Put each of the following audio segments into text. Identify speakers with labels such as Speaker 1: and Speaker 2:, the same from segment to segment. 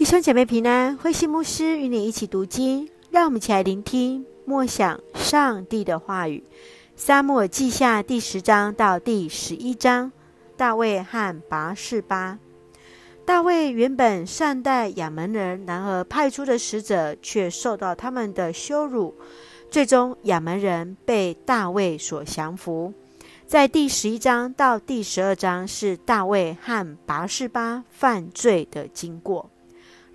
Speaker 1: 弟兄姐妹平安，慧馨牧师与你一起读经，让我们一起来聆听默想上帝的话语。撒母耳记下第十章到第十一章，大卫和拔士巴。大卫原本善待亚扪人，然而派出的使者却受到他们的羞辱，最终亚扪人被大卫所降服。在第十一章到第十二章是大卫和拔士巴犯罪的经过。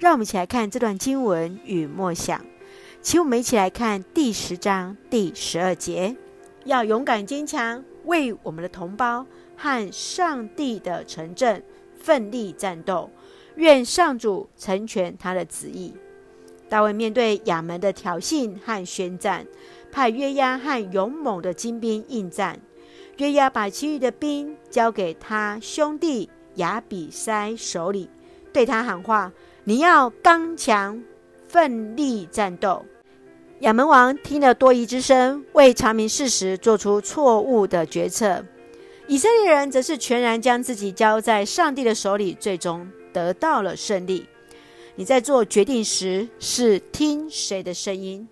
Speaker 1: 让我们一起来看这段经文与默想，请我们一起来看第十章第十二节：要勇敢坚强，为我们的同胞和上帝的城镇奋力战斗。愿上主成全他的旨意。大卫面对亚扪的挑衅和宣战，派约押和勇猛的精兵应战。约押把其余的兵交给他兄弟亚比筛手里，对他喊话。你要刚强，奋力战斗。亚扪王听了多疑之声，未查明事实，做出错误的决策。以色列人则是全然将自己交在上帝的手里，最终得到了胜利。你在做决定时是听谁的声音？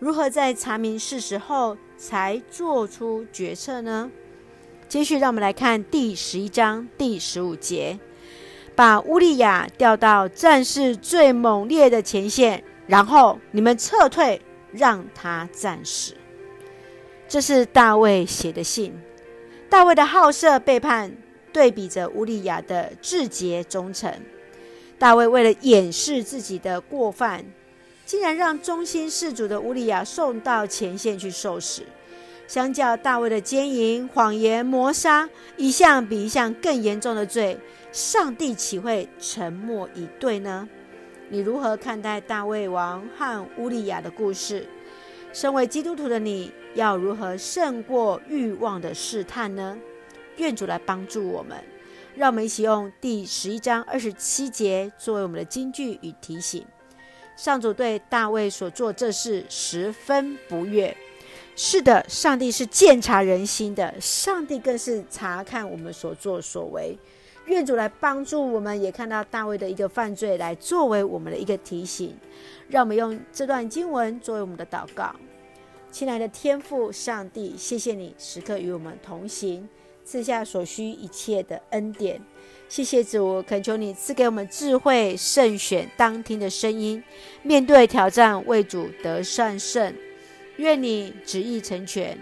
Speaker 1: 如何在查明事实后才做出决策呢？接续，让我们来看第十一章第十五节。把乌利亚调到战事最猛烈的前线，然后你们撤退，让他战死。这是大卫写的信。大卫的好色背叛，对比着乌利亚的至洁忠诚。大卫为了掩饰自己的过犯，竟然让忠心事主的乌利亚送到前线去受死。相较大卫的奸淫、谎言、谋杀，一项比一项更严重的罪。上帝岂会沉默以对呢？你如何看待大卫王和乌利亚的故事？身为基督徒的你，要如何胜过欲望的试探呢？愿主来帮助我们。让我们一起用第十一章二十七节作为我们的金句与提醒。上主对大卫所做这事十分不悦。是的，上帝是鉴察人心的，上帝更是察看我们所作所为。愿主来帮助我们，也看到大卫的一个犯罪，来作为我们的一个提醒。让我们用这段经文作为我们的祷告。亲爱的天父上帝，谢谢你时刻与我们同行，赐下所需一切的恩典。谢谢主，恳求你赐给我们智慧，慎选当听的声音，面对挑战，为主得善胜。愿你旨意成全。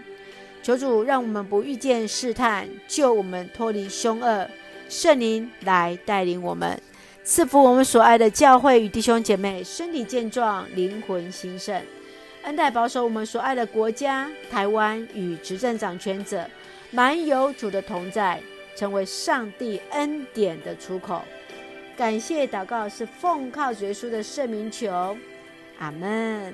Speaker 1: 求主让我们不遇见试探，救我们脱离凶恶。圣灵来带领我们，赐福我们所爱的教会与弟兄姐妹，身体健壮，灵魂兴盛，恩待保守我们所爱的国家台湾与执政掌权者，满有主的同在，成为上帝恩典的出口。感谢祷告是奉靠主耶稣的圣名求，阿门。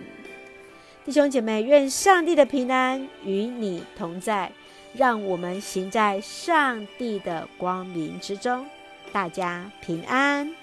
Speaker 1: 弟兄姐妹，愿上帝的平安与你同在。让我们行在上帝的光明之中，大家平安。